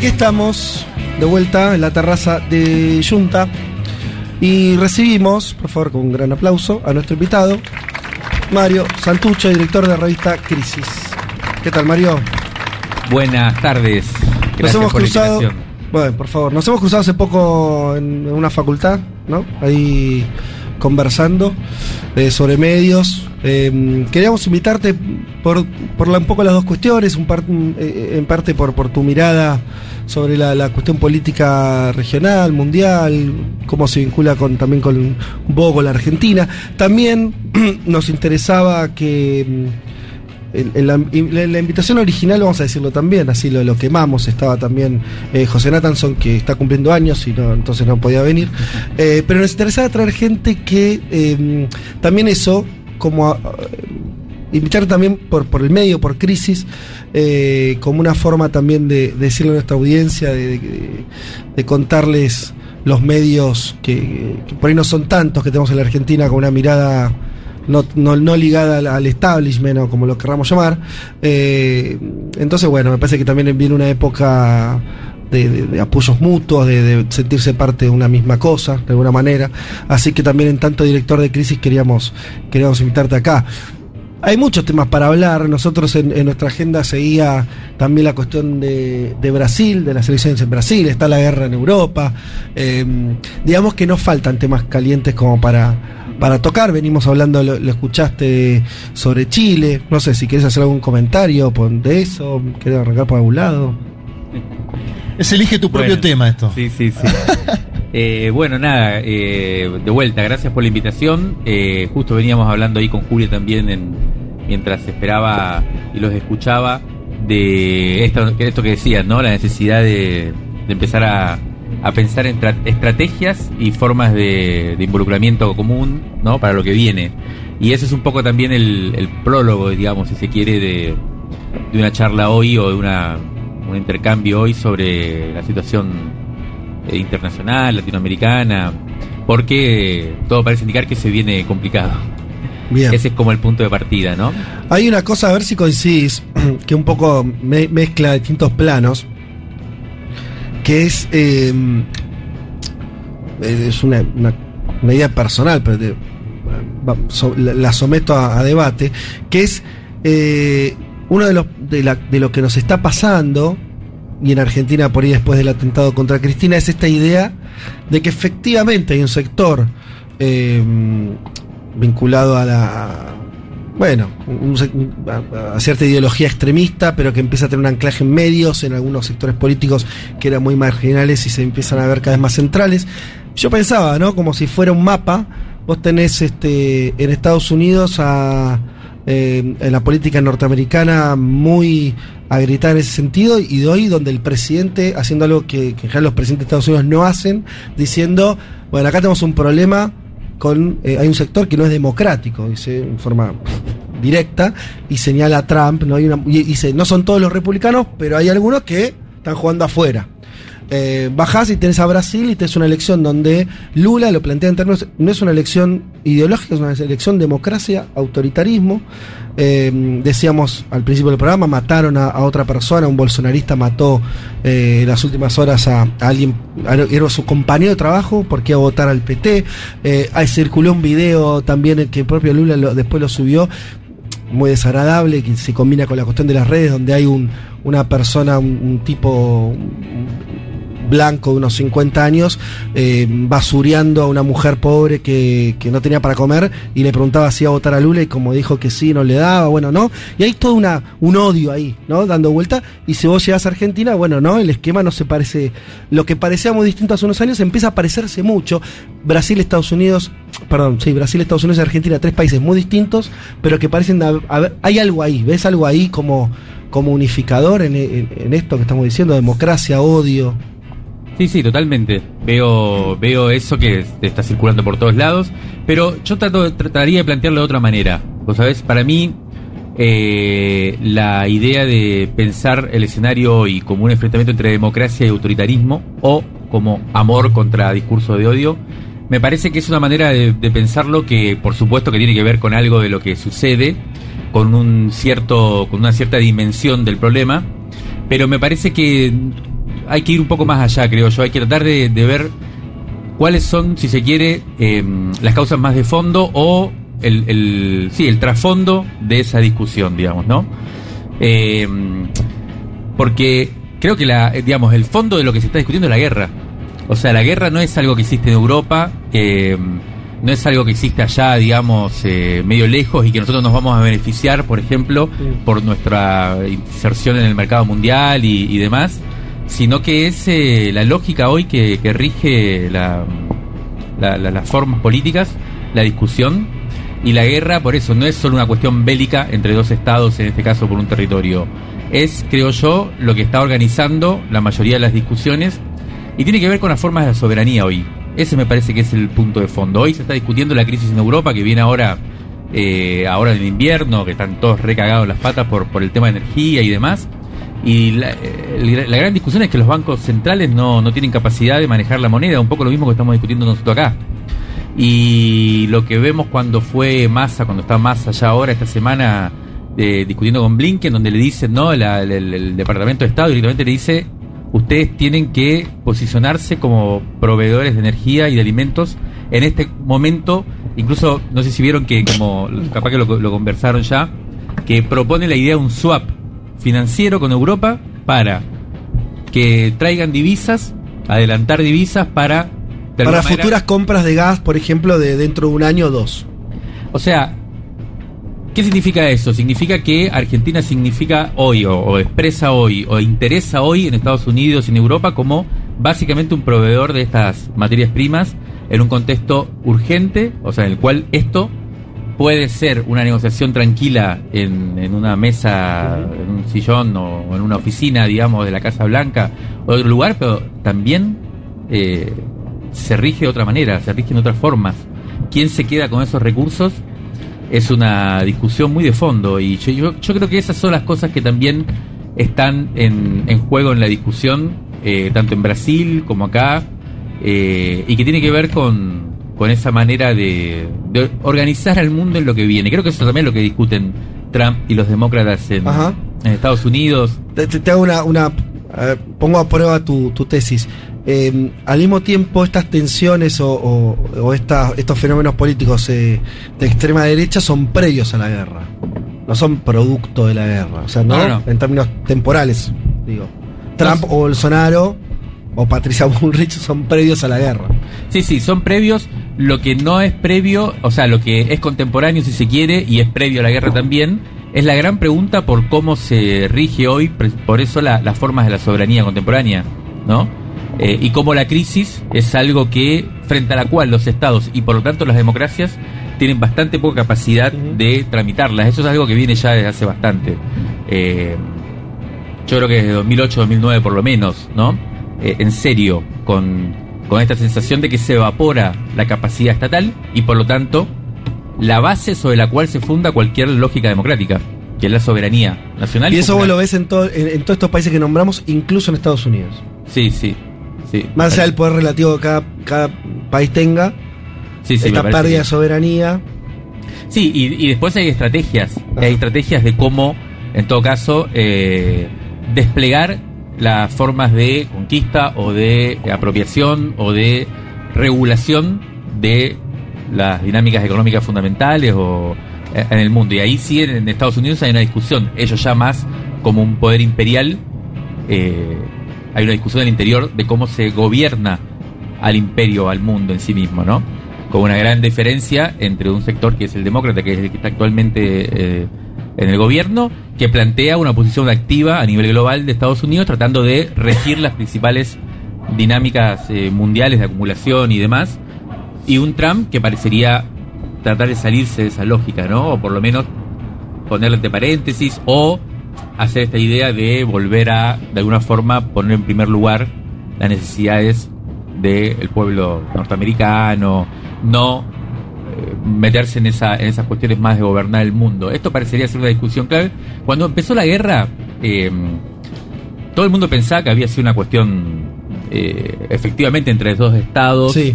Aquí estamos, de vuelta en la terraza de Junta. Y recibimos, por favor, con un gran aplauso, a nuestro invitado, Mario Santucho, director de la revista Crisis. ¿Qué tal, Mario? Buenas tardes. Gracias nos hemos por cruzado. Bueno, por favor, nos hemos cruzado hace poco en una facultad, ¿no? Ahí conversando eh, sobre medios. Eh, queríamos invitarte por, por la- un poco las dos cuestiones, un par- eh, en parte por, por tu mirada sobre la, la cuestión política regional, mundial, cómo se vincula con, también con un poco con la Argentina. También nos interesaba que mm, en- en la, en la invitación original, vamos a decirlo también, así lo, lo quemamos, estaba también eh, José Natanson, que está cumpliendo años y no, entonces no podía venir. Eh, pero nos interesaba traer gente que eh, también eso, como a- invitar también por, por el medio, por crisis, eh, como una forma también de, de decirle a nuestra audiencia, de, contarles los medios que, por ahí no son tantos que tenemos en la Argentina con una mirada no, no, no ligada al, al establishment o como lo querramos llamar. Eh, entonces, bueno, me parece que también viene una época de, apoyos mutuos, de, de sentirse parte de una misma cosa, de alguna manera. Así que también en tanto director de crisis queríamos, queríamos invitarte acá. Hay muchos temas para hablar. Nosotros en, en nuestra agenda seguía también la cuestión de, de Brasil, de las elecciones en Brasil, está la guerra en Europa. Eh, digamos que no faltan temas calientes como para, para tocar. Venimos hablando, lo, lo escuchaste sobre Chile. No sé si quieres hacer algún comentario de eso, querés arrancar por algún lado. Es elige tu propio Bueno, tema esto. Sí, sí, sí. Eh, bueno, nada, eh, de vuelta, gracias por la invitación. Eh, justo veníamos hablando ahí con Julia también en, mientras esperaba y los escuchaba de esto, que- esto que decías, ¿no? La necesidad de, de empezar a, a pensar en tra- estrategias y formas de, de involucramiento común, ¿no? Para lo que viene. Y ese es un poco también el, el prólogo, digamos, si se quiere, de, de una charla hoy o de una, un intercambio hoy sobre la situación eh, internacional, latinoamericana, porque todo parece indicar que se viene complicado. Bien. Ese es como el punto de partida, ¿no? Hay una cosa, a ver si coincidís, que un poco me- mezcla distintos planos, que es, eh, es una, una- una idea personal, pero te- la, la someto a, a debate, que es eh, uno de los de, la- de lo que nos está pasando, y en Argentina por ahí después del atentado contra Cristina, es esta idea de que efectivamente hay un sector eh, vinculado a la bueno, un a cierta ideología extremista, pero que empieza a tener un anclaje en medios, en algunos sectores políticos que eran muy marginales y se empiezan a ver cada vez más centrales. Yo pensaba, ¿no? Como si fuera un mapa, vos tenés este en Estados Unidos a eh, en la política norteamericana muy a gritar en ese sentido y de hoy donde el presidente haciendo algo que, que ya los presidentes de Estados Unidos no hacen, diciendo, bueno, acá tenemos un problema con eh, hay un sector que no es democrático, dice en forma directa, y señala a Trump, ¿no? Hay y dice, no son todos los republicanos, pero hay algunos que están jugando afuera. Eh, bajás y tenés a Brasil y tenés una elección donde Lula lo plantea en términos, no es una elección ideológica, es una elección democracia, autoritarismo. Eh, decíamos al principio del programa, mataron a, a otra persona, un bolsonarista mató eh, las últimas horas a, alguien, a- era su compañero de trabajo, porque iba a votar al PT. Eh, ahí circuló un video también que el propio Lula después lo subió muy desagradable, que se combina con la cuestión de las redes, donde hay un, una persona, un, tipo blanco de unos 50 años, eh, basureando a una mujer pobre que, que no tenía para comer y le preguntaba si iba a votar a Lula y como dijo que sí, no le daba, bueno, no. Y hay todo una, un odio ahí, ¿no? Dando vuelta. Y si vos llegás a Argentina, bueno, no, el esquema no se parece, lo que parecía muy distinto hace unos años empieza a parecerse mucho. Brasil, Estados Unidos, perdón, sí, Brasil, Estados Unidos y Argentina, tres países muy distintos, pero que parecen hay algo ahí, ¿ves algo ahí como, como unificador en- en esto que estamos diciendo, democracia, odio? Sí, sí, totalmente. Veo, veo eso que está circulando por todos lados, pero yo trato, trataría de plantearlo de otra manera. Vos sabés, para mí, eh, la idea de pensar el escenario hoy como un enfrentamiento entre democracia y autoritarismo, o como amor contra discurso de odio, me parece que es una manera de, de pensarlo que, por supuesto, que tiene que ver con algo de lo que sucede, con un cierto, con una cierta dimensión del problema, pero me parece que hay que ir un poco más allá, creo yo. Hay que tratar de, de ver cuáles son, si se quiere, eh, las causas más de fondo o el, el, sí, el trasfondo de esa discusión, digamos, ¿no? Eh, porque creo que la, digamos, el fondo de lo que se está discutiendo es la guerra. O sea, la guerra no es algo que existe en Europa, eh, no es algo que existe allá, digamos, eh, medio lejos y que nosotros nos vamos a beneficiar, por ejemplo, por nuestra inserción en el mercado mundial y, y demás, sino que es eh, la lógica hoy que, que rige la, la- la- las formas políticas, la discusión y la guerra, por eso no es solo una cuestión bélica entre dos estados, en este caso por un territorio. Es, creo yo, lo que está organizando la mayoría de las discusiones y tiene que ver con las formas de la soberanía hoy. Ese me parece que es el punto de fondo. Hoy se está discutiendo la crisis en Europa que viene ahora, eh, ahora en invierno, que están todos recagados las patas por, por el tema de energía y demás. Y la, eh, la gran discusión es que los bancos centrales no, no tienen capacidad de manejar la moneda, un poco lo mismo que estamos discutiendo nosotros acá. Y lo que vemos cuando fue Massa, cuando está Massa ya ahora, esta semana, eh, discutiendo con Blinken, donde le dicen, ¿no? La- el, Departamento de Estado directamente le dice, ustedes tienen que posicionarse como proveedores de energía y de alimentos en este momento, incluso, no sé si vieron que, como capaz que lo conversaron ya, que propone la idea de un swap financiero con Europa para que traigan divisas, adelantar divisas para... Para manera- futuras compras de gas, por ejemplo, de dentro de un año o dos. O sea, ¿qué significa eso? Significa que Argentina significa hoy, o, o expresa hoy, o interesa hoy en Estados Unidos y en Europa como básicamente un proveedor de estas materias primas en un contexto urgente, o sea, en el cual esto puede ser una negociación tranquila en, en una mesa, en un sillón o en una oficina, digamos, de la Casa Blanca o de otro lugar, pero también eh, se rige de otra manera, se rige en otras formas. ¿Quién se queda con esos recursos? Es una discusión muy de fondo y yo, yo, yo creo que esas son las cosas que también están en, en juego en la discusión, eh, tanto en Brasil como acá, eh, y que tiene que ver con, con esa manera de, de organizar al mundo en lo que viene. Creo que eso también es lo que discuten Trump y los demócratas en, en Estados Unidos. Te, hago una, pongo a prueba tu, tu tesis. Eh, al mismo tiempo, estas tensiones o, o- o esta- estos fenómenos políticos eh, de extrema derecha son previos a la guerra. No son producto de la guerra. O sea, no, No, no, no. en términos temporales, digo. Trump o Bolsonaro o Patricia Bullrich son previos a la guerra. Sí, sí, son previos. Lo que no es previo, o sea, lo que es contemporáneo si se quiere, y es previo a la guerra también, es la gran pregunta por cómo se rige hoy, por eso la- las formas de la soberanía contemporánea, ¿no? Eh, y cómo la crisis es algo que, frente a la cual los estados y por lo tanto las democracias tienen bastante poca capacidad de tramitarlas. Eso es algo que viene ya desde hace bastante. Eh, yo creo que desde 2008, 2009 por lo menos, ¿no? Eh, en serio, con, con esta sensación de que se evapora la capacidad estatal y por lo tanto la base sobre la cual se funda cualquier lógica democrática, que es la soberanía nacional. Y eso vos lo ves en, todo- en, en todos estos países que nombramos, incluso en Estados Unidos. Sí, sí, sí. Más allá del poder relativo que cada, cada país tenga, Sí, sí, esta pérdida de soberanía. Sí, y, y después hay estrategias. Hay estrategias de cómo, en todo caso, eh, desplegar las formas de conquista o de apropiación o de regulación de las dinámicas económicas fundamentales o eh, en el mundo. Y ahí sí, en Estados Unidos hay una discusión. Ellos ya más como un poder imperial, eh, hay una discusión al interior de cómo se gobierna al imperio, al mundo en sí mismo, ¿no? Con una gran diferencia entre un sector que es el demócrata, que es el que está actualmente eh, en el gobierno, que plantea una posición activa a nivel global de Estados Unidos, tratando de regir las principales dinámicas eh, mundiales de acumulación y demás, y un Trump que parecería tratar de salirse de esa lógica, ¿no? O por lo menos ponerle entre paréntesis, o hacer esta idea de volver a, de alguna forma, poner en primer lugar las necesidades del pueblo norteamericano, no meterse en, esa, en esas cuestiones más de gobernar el mundo. Esto parecería ser una discusión clave. Cuando empezó la guerra, eh, todo el mundo pensaba que había sido una cuestión eh, efectivamente entre dos estados, Sí.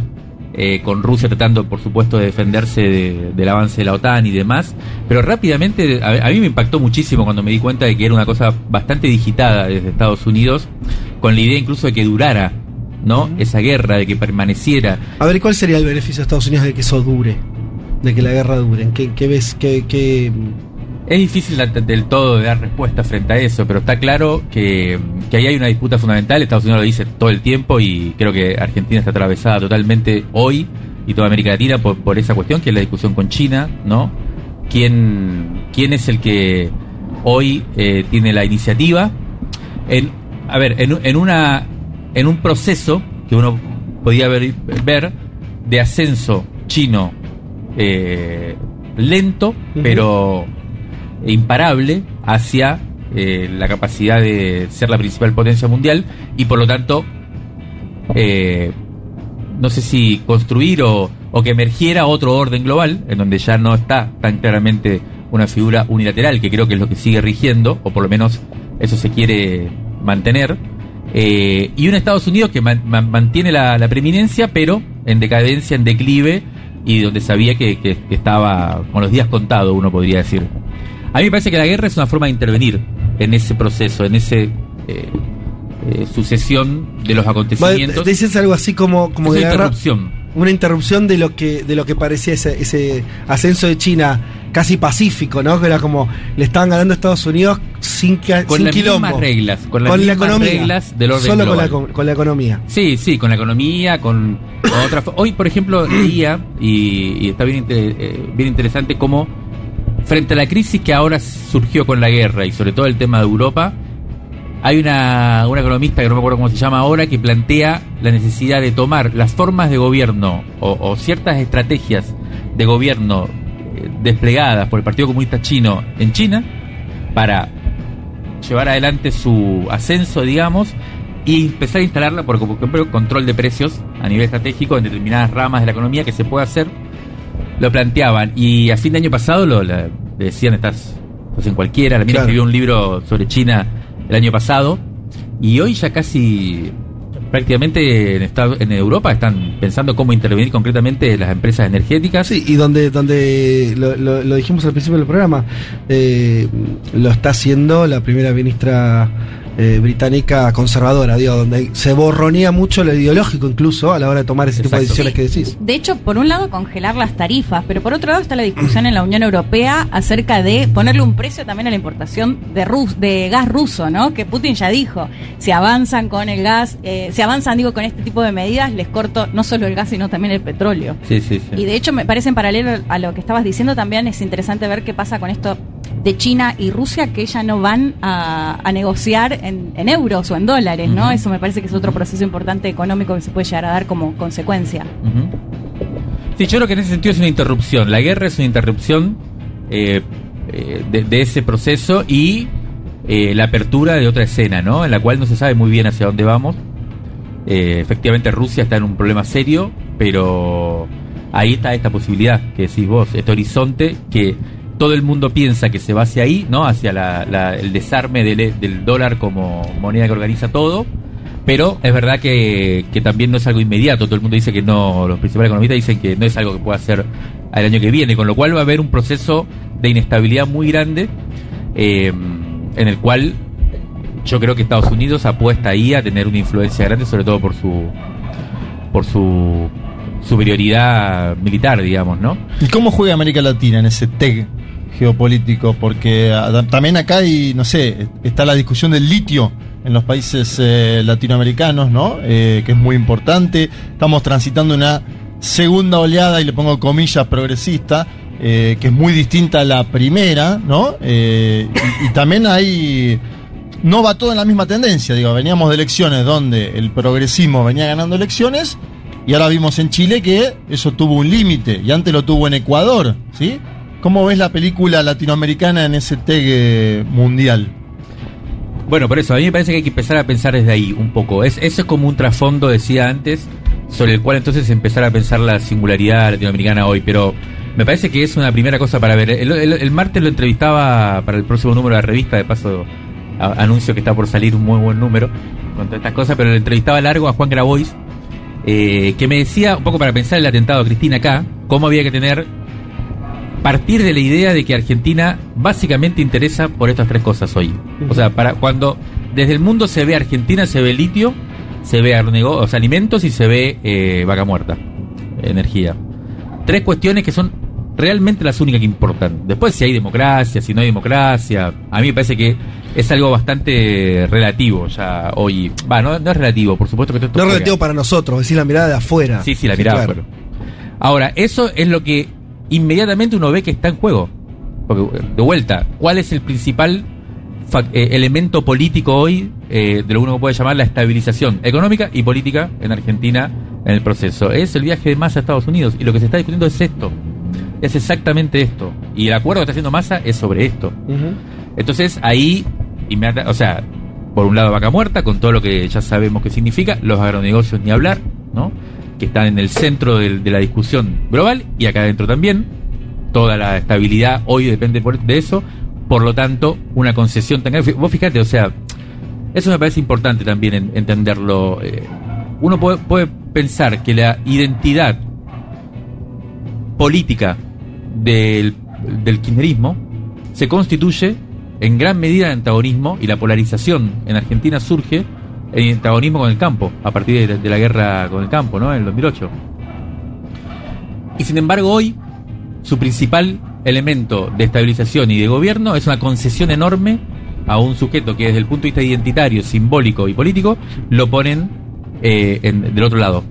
eh, con Rusia tratando, por supuesto, de defenderse de- del avance de la OTAN y demás. Pero rápidamente, a, a mí me impactó muchísimo cuando me di cuenta de que era una cosa bastante digitada desde Estados Unidos, con la idea incluso de que durara, ¿no? Esa guerra, de que permaneciera. A ver, ¿cuál sería el beneficio de Estados Unidos de que eso dure? De que la guerra dure. ¿Qué, qué ves? ¿Qué, qué... Es difícil del todo de dar respuesta frente a eso, pero está claro que, que ahí hay una disputa fundamental. Estados Unidos lo dice todo el tiempo y creo que Argentina está atravesada totalmente hoy y toda América Latina por, por esa cuestión, que es la discusión con China, ¿no? ¿Quién, quién es el que hoy eh, tiene la iniciativa? En, a ver, en, en, una, en un proceso que uno podía ver, ver de ascenso chino eh, lento, pero imparable hacia eh, la capacidad de ser la principal potencia mundial y por lo tanto eh, no sé si construir o, o que emergiera otro orden global en donde ya no está tan claramente una figura unilateral que creo que es lo que sigue rigiendo o por lo menos eso se quiere mantener eh, y un Estados Unidos que man- man- mantiene la, la preeminencia pero en decadencia, en declive y donde sabía que, que- que estaba con los días contados uno podría decir a mí me parece que la guerra es una forma de intervenir en ese proceso, en ese eh, eh, sucesión de los acontecimientos. Dices algo así como, como Es una agarra- interrupción. una interrupción de lo que de lo que parecía ese, ese ascenso de China casi pacífico, ¿no? Que era como le estaban ganando a Estados Unidos sin, que, Con sin las quilombo. mismas reglas, con las la mismas economía. reglas del orden Solo con la, con la economía. Sí, sí, con la economía, con, con otra fo- Hoy, por ejemplo, leía, y, y está bien, inte- eh, bien interesante, cómo frente a la crisis que ahora surgió con la guerra y sobre todo el tema de Europa, hay una, una economista que no me acuerdo cómo se llama ahora que plantea la necesidad de tomar las formas de gobierno o, o ciertas estrategias de gobierno eh, desplegadas por el Partido Comunista Chino en China para llevar adelante su ascenso, digamos, y empezar a instalarla por, por ejemplo, control de precios a nivel estratégico en determinadas ramas de la economía que se puede hacer. Lo planteaban y a fin de año pasado lo la- decían, estás, estás en cualquiera. La mina Claro. escribió un libro sobre China el año pasado y hoy ya casi prácticamente en, Estados- en Europa están pensando cómo intervenir concretamente las empresas energéticas. Sí, y donde, donde lo, lo- lo dijimos al principio del programa, eh, lo está haciendo la primera ministra eh, británica conservadora, digo, donde se borronea mucho lo ideológico incluso a la hora de tomar ese tipo de decisiones que decís. De hecho, por un lado, congelar las tarifas, pero por otro lado está la discusión en la Unión Europea acerca de ponerle un precio también a la importación de, rus de gas ruso, ¿no? Que Putin ya dijo, si avanzan con el gas, eh, si avanzan, digo, con este tipo de medidas, les corto no solo el gas, sino también el petróleo. Sí, sí, sí. Y de hecho, me parece en paralelo a lo que estabas diciendo, también es interesante ver qué pasa con esto de China y Rusia, que ya no van a, a negociar en, en euros o en dólares, ¿no? Eso me parece que es otro proceso importante económico que se puede llegar a dar como consecuencia. Sí, yo creo que en ese sentido es una interrupción. La guerra es una interrupción eh, eh, de, de ese proceso y eh, la apertura de otra escena, ¿no? En la cual no se sabe muy bien hacia dónde vamos. Efectivamente, Rusia está en un problema serio, pero ahí está esta posibilidad que decís vos, este horizonte que todo el mundo piensa que se va hacia ahí, ¿no? Hacia la- la- el desarme del, del dólar como moneda que organiza todo. Pero es verdad que, también no es algo inmediato. Todo el mundo dice que no, los principales economistas dicen que no es algo que pueda hacer al año que viene, con lo cual va a haber un proceso de inestabilidad muy grande eh, en el cual yo creo que Estados Unidos apuesta ahí a tener una influencia grande, sobre todo por su por su superioridad militar, digamos, ¿no? ¿Y cómo juega América Latina en ese TEG geopolítico? Porque ah, también acá hay, no sé, está la discusión del litio en los países eh, latinoamericanos, ¿no? Eh, que es muy importante. Estamos transitando una segunda oleada, y le pongo comillas, progresista, eh, que es muy distinta a la primera, ¿no? Y, y también hay... No va todo en la misma tendencia, digo, veníamos de elecciones donde el progresismo venía ganando elecciones y ahora vimos en Chile que eso tuvo un límite y antes lo tuvo en Ecuador, ¿sí? ¿Cómo ves la película latinoamericana en ese TEG mundial? Bueno, por eso, a mí me parece que hay que empezar a pensar desde ahí un poco. Es, eso es como un trasfondo, decía antes, sobre el cual entonces empezar a pensar la singularidad latinoamericana hoy. Pero me parece que es una primera cosa para ver. El, el- martes lo entrevistaba para el próximo número de la revista, de paso anuncio que está por salir un muy buen número con todas estas cosas, pero lo entrevistaba largo a Juan Grabois, eh, que me decía, un poco para pensar el atentado a Cristina acá, cómo había que tener partir de la idea de que Argentina básicamente interesa por estas tres cosas hoy. O sea, para cuando desde el mundo se ve Argentina, se ve litio, se ve agronego- o sea, alimentos y se ve eh, vaca muerta, energía. Tres cuestiones que son realmente las únicas que importan. Después si hay democracia, si no hay democracia, a mí me parece que es algo bastante relativo ya hoy. Va, no, no es relativo, por supuesto que esto No es relativo para nosotros, es decir, la mirada de afuera. Sí, sí, la mirada. claro. afuera. Ahora, eso es lo que inmediatamente uno ve que está en juego. Porque, de vuelta, ¿cuál es el principal eh, elemento político hoy eh, de lo que uno puede llamar la estabilización económica y política en Argentina en el proceso? Es el viaje de Massa a Estados Unidos y lo que se está discutiendo es esto. Es exactamente esto. Y el acuerdo que está haciendo Massa es sobre esto. Entonces ahí, o sea, por un lado vaca muerta, con todo lo que ya sabemos que significa, los agronegocios ni hablar, ¿no? Que están en el centro del- de, la discusión global y acá adentro también. Toda la estabilidad hoy depende de eso. Por lo tanto, una concesión tan grande. Vos fíjate, o sea, eso me parece importante también en- entenderlo. Eh, uno puede, puede pensar que la identidad política del, del kirchnerismo se constituye en gran medida en antagonismo y la polarización en Argentina surge en antagonismo con el campo a partir de, de la guerra con el campo, ¿no? En el 2008. Y sin embargo hoy su principal elemento de estabilización y de gobierno es una concesión enorme a un sujeto que desde el punto de vista identitario, simbólico y político lo ponen eh, en- del otro lado.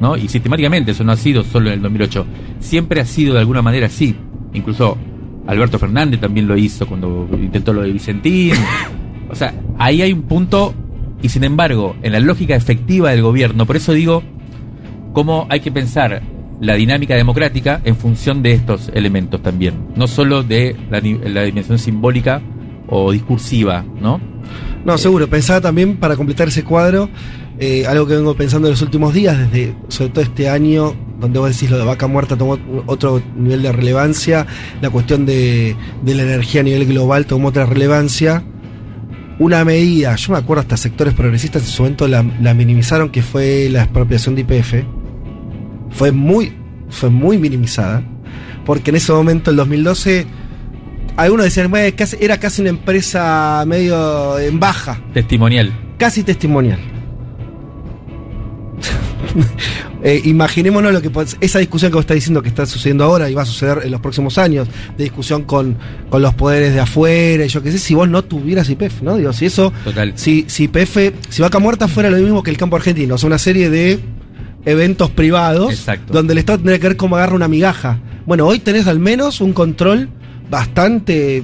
¿no? Y sistemáticamente, eso no ha sido solo en el 2008, siempre ha sido de alguna manera así. Incluso Alberto Fernández también lo hizo cuando intentó lo de Vicentín. O sea, ahí hay un punto, y sin embargo, en la lógica efectiva del gobierno, por eso digo, cómo hay que pensar la dinámica democrática en función de estos elementos también, no solo de la, dimensión simbólica o discursiva, ¿no? No, seguro. Pensaba también, para completar ese cuadro, eh, algo que vengo pensando en los últimos días, desde sobre todo este año, donde vos decís lo de vaca muerta tomó otro nivel de relevancia, la cuestión de, de la energía a nivel global tomó otra relevancia. Una medida, yo me acuerdo hasta sectores progresistas en su momento la, la minimizaron, que fue la expropiación de IPF. Fue muy, fue muy minimizada, porque en ese momento, el 2012, algunos decían, "Bueno, casi- era casi una empresa medio en baja, Testimonial. casi testimonial. Eh, imaginémonos lo que esa discusión que vos estás diciendo que está sucediendo ahora y va a suceder en los próximos años, de discusión con, con los poderes de afuera y yo qué sé, si vos no tuvieras IPF, ¿no? Digo, si eso, Total. si, si IPF, si Vaca Muerta fuera lo mismo que el campo argentino, o sea, una serie de eventos privados Exacto. donde el Estado tendría que ver cómo agarra una migaja. Bueno, hoy tenés al menos un control bastante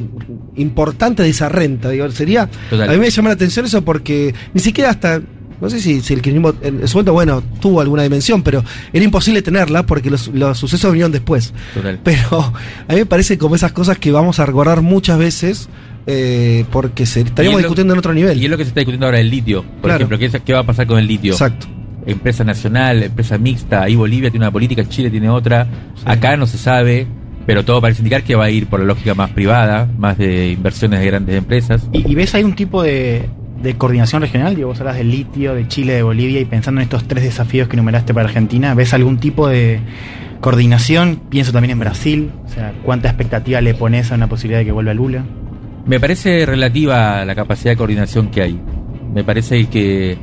importante de esa renta. Digo, sería. Total. A mí me llama la atención eso porque ni siquiera hasta. No sé si, si el kirchnerismo en su momento, bueno, tuvo alguna dimensión, pero era imposible tenerla porque los, los sucesos vinieron después. Total. Pero a mí me parece como esas cosas que vamos a recordar muchas veces eh, porque se, estaríamos es lo- discutiendo en otro nivel. Y es lo que se está discutiendo ahora el litio. Por Claro. ejemplo, ¿qué, es- ¿qué va a pasar con el litio? Exacto. Empresa nacional, empresa mixta. Ahí Bolivia tiene una política, Chile tiene otra. Acá no se sabe, pero todo parece indicar que va a ir por la lógica más privada, más de inversiones de grandes empresas. ¿Y, y ves ahí un tipo de, de coordinación regional? Digo, vos hablas del litio, de Chile, de Bolivia, y pensando en estos tres desafíos que enumeraste para Argentina, ¿ves algún tipo de coordinación? Pienso también en Brasil, o sea, ¿cuánta expectativa le pones a una posibilidad de que vuelva Lula? Me parece relativa la capacidad de coordinación que hay. Me parece que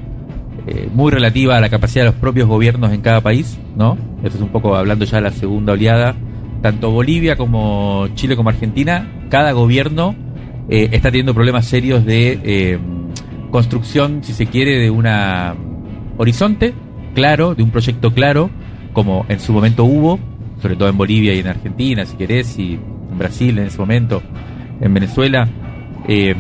eh, muy relativa a la capacidad de los propios gobiernos en cada país, ¿no? Esto es un poco hablando ya de la segunda oleada. Tanto Bolivia como Chile como Argentina, cada gobierno eh, está teniendo problemas serios de eh, construcción, si se quiere, de una horizonte claro, de un proyecto claro, como en su momento hubo, sobre todo en Bolivia y en Argentina, si querés, y en Brasil en ese momento, en Venezuela. Eh,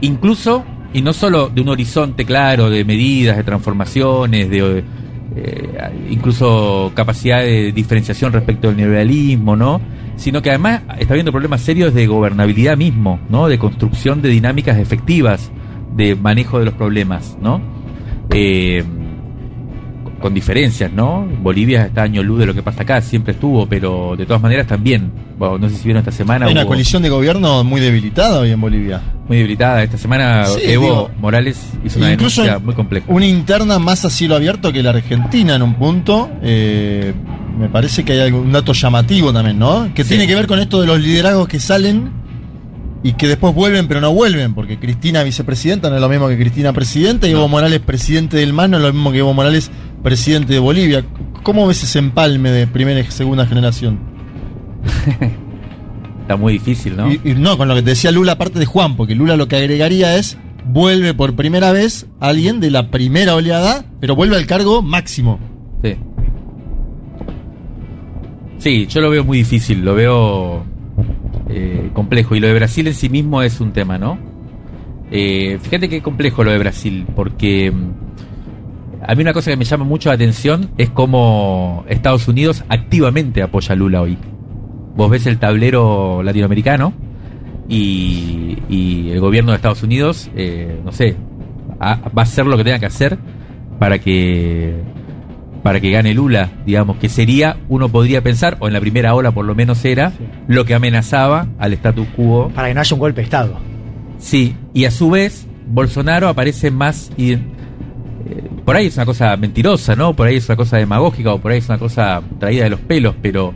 incluso, y no solo de un horizonte claro de medidas, de transformaciones, de eh, incluso capacidad de diferenciación respecto del neoliberalismo, ¿no? Sino que además está habiendo problemas serios de gobernabilidad mismo, ¿no? De construcción de dinámicas efectivas de manejo de los problemas, ¿no? Eh, con diferencias, ¿no? Bolivia está año luz de lo que pasa acá, siempre estuvo, pero de todas maneras también, bueno, no sé si vieron esta semana, Hay una hubo- coalición de gobierno muy debilitada hoy en Bolivia. muy debilitada. Esta semana Sí, Evo digo, Morales hizo una denuncia en- muy compleja. Una interna más a cielo abierto que la Argentina en un punto. eh, me parece que hay algún dato llamativo también, ¿no? Que Sí. tiene que ver con esto de los liderazgos que salen y que después vuelven pero no vuelven, porque Cristina vicepresidenta no es lo mismo que Cristina presidenta y Evo Morales presidente del MAN no es lo mismo que Evo Morales presidente de Bolivia. ¿Cómo ves ese empalme de primera y segunda generación? Está muy difícil, ¿no? Y, y no, con lo que te decía Lula, aparte de Juan, porque Lula lo que agregaría es, vuelve por primera vez alguien de la primera oleada, pero vuelve al cargo máximo. Sí. Sí, yo lo veo muy difícil, lo veo eh, complejo. Y lo de Brasil en sí mismo es un tema, ¿no? Eh, fíjate qué complejo lo de Brasil, porque mm, a mí una cosa que me llama mucho la atención es cómo Estados Unidos activamente apoya a Lula hoy. Vos ves el tablero latinoamericano y, el gobierno de Estados Unidos, eh, no sé, va a hacer lo que tenga que hacer para que para que gane Lula, digamos, que sería, uno podría pensar, o en la primera ola por lo menos era, Sí. lo que amenazaba al status quo. Para que no haya un golpe de Estado. Sí, y a su vez, Bolsonaro aparece más... y- eh, por ahí es una cosa mentirosa, ¿no? Por ahí es una cosa demagógica o por ahí es una cosa traída de los pelos, pero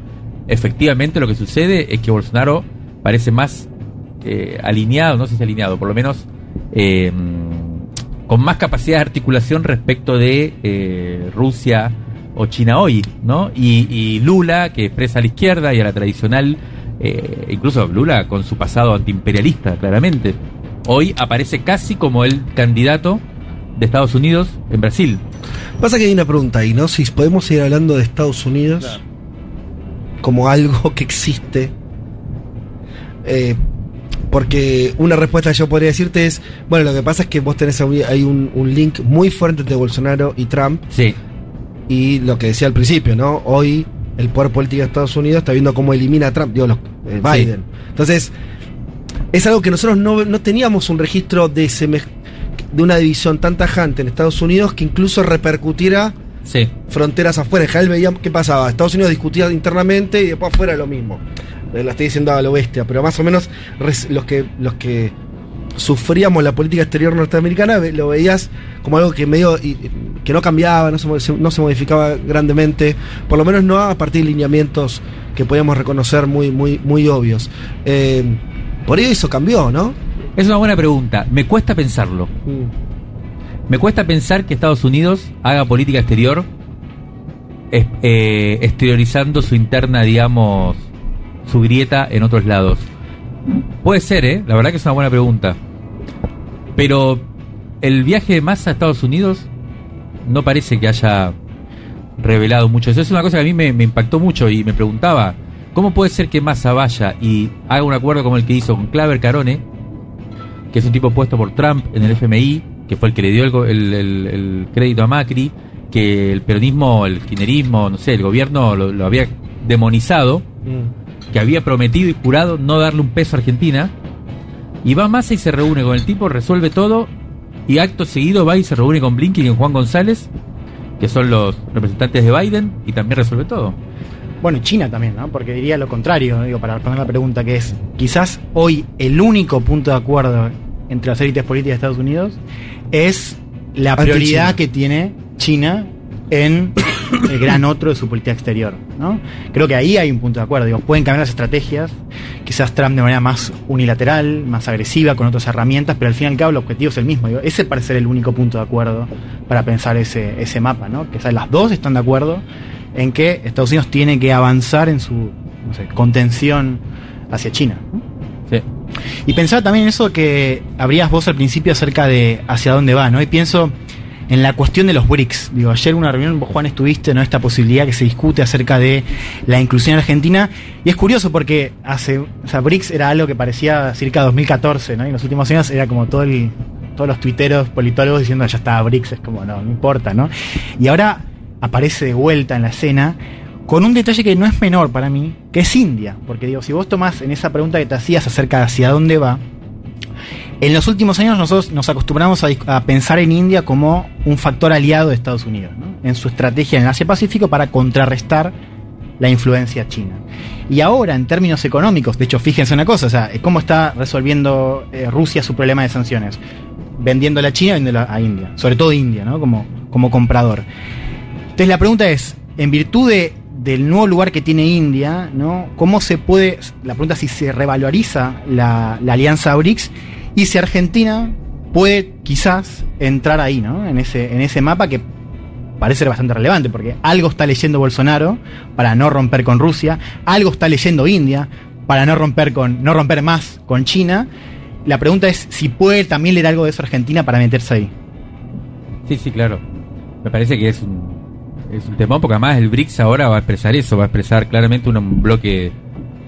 efectivamente lo que sucede es que Bolsonaro parece más eh, alineado, no sé si alineado, por lo menos eh, con más capacidad de articulación respecto de eh, Rusia o China hoy, ¿no? Y, y Lula, que expresa a la izquierda y a la tradicional, eh, incluso Lula con su pasado antiimperialista, claramente, hoy aparece casi como el candidato de Estados Unidos en Brasil. Pasa que hay una pregunta ahí, ¿no? Si podemos seguir hablando de Estados Unidos como algo que existe. Eh, porque una respuesta que yo podría decirte es, bueno, lo que pasa es que vos tenés ahí hay un, un link muy fuerte entre Bolsonaro y Trump Sí, y lo que decía al principio, ¿no? Hoy el poder político de Estados Unidos está viendo cómo elimina a Trump, digo, los, eh, Biden. Entonces, es algo que nosotros no, no teníamos un registro de, seme- de una división tan tajante en Estados Unidos que incluso repercutiera sí. fronteras afuera. En veíamos qué pasaba. Estados Unidos discutía internamente y después afuera lo mismo. Eh, Lo estoy diciendo a lo bestia, pero más o menos los que los que sufríamos la política exterior norteamericana lo veías como algo que medio que no cambiaba, no se, no se modificaba grandemente, por lo menos no a partir de lineamientos que podíamos reconocer muy muy muy obvios. Eh, por ello eso cambió, ¿no? Es una buena pregunta. Me cuesta pensarlo. Mm. Me cuesta pensar que Estados Unidos haga política exterior es- eh, exteriorizando su interna, digamos, su grieta en otros lados. Puede ser, ¿eh? La verdad que es una buena pregunta. Pero el viaje de Massa a Estados Unidos no parece que haya revelado mucho. Eso es una cosa que a mí me, impactó mucho y me preguntaba, ¿cómo puede ser que Massa vaya y haga un acuerdo como el que hizo con Claver Carone, que es un tipo puesto por Trump en el FMI, que fue el que le dio el, el- crédito a Macri, que el peronismo, el kirchnerismo, no sé, el gobierno lo, lo había demonizado, Mm. Que había prometido y jurado no darle un peso a Argentina, y va Massa y se reúne con el tipo, resuelve todo, y acto seguido va y se reúne con Blinken y con Juan González, que son los representantes de Biden, y también resuelve todo. Bueno, y China también, ¿no? Porque diría lo contrario, digo, para responder la pregunta que es, quizás hoy el único punto de acuerdo entre las élites políticas de Estados Unidos es la prioridad que tiene China en el gran otro de su política exterior, ¿no? Creo que ahí hay un punto de acuerdo, digo, pueden cambiar las estrategias, quizás Trump de manera más unilateral, más agresiva, con otras herramientas, pero al fin y al cabo el objetivo es el mismo, digo, ese parece ser el único punto de acuerdo para pensar ese, ese mapa, ¿no? Sea, las dos están de acuerdo en que Estados Unidos tiene que avanzar en su no sé, contención hacia China. ¿no? Sí. Y pensaba también en eso que habrías vos al principio acerca de hacia dónde va, ¿no? Y pienso en la cuestión de los BRICS. Digo, ayer en una reunión, Juan estuviste, ¿no? Esta posibilidad que se discute acerca de la inclusión en Argentina. Y es curioso porque hace, o sea, BRICS era algo que parecía cerca de 2014, ¿no? Y en los últimos años era como todo todos los tuiteros politólogos diciendo ya está, BRICS es como, no, no importa, ¿no? Y ahora aparece de vuelta en la escena con un detalle que no es menor para mí, que es India. Porque digo, si vos tomás en esa pregunta que te hacías acerca de hacia dónde va, en los últimos años nosotros nos acostumbramos a, pensar en India como un factor aliado de Estados Unidos, ¿no? en su estrategia en Asia-Pacífico para contrarrestar la influencia china. Y ahora, en términos económicos, de hecho, fíjense una cosa, o sea, ¿cómo está resolviendo eh, Rusia su problema de sanciones? Vendiéndola a China, vendiéndola a India, sobre todo India, ¿no? Como, como comprador. Entonces la pregunta es, en virtud de, del nuevo lugar que tiene India, ¿no? ¿Cómo se puede, la pregunta es si se revaloriza la, la alianza BRICS y si Argentina puede quizás entrar ahí, ¿no? En ese, en ese mapa que parece ser bastante relevante, porque algo está leyendo Bolsonaro para no romper con Rusia, algo está leyendo India para no romper con, no romper más con China. La pregunta es si puede también leer algo de eso Argentina para meterse ahí. Sí, sí, claro. Me parece que es un, es un temón, porque además el BRICS ahora va a expresar eso, va a expresar claramente un bloque,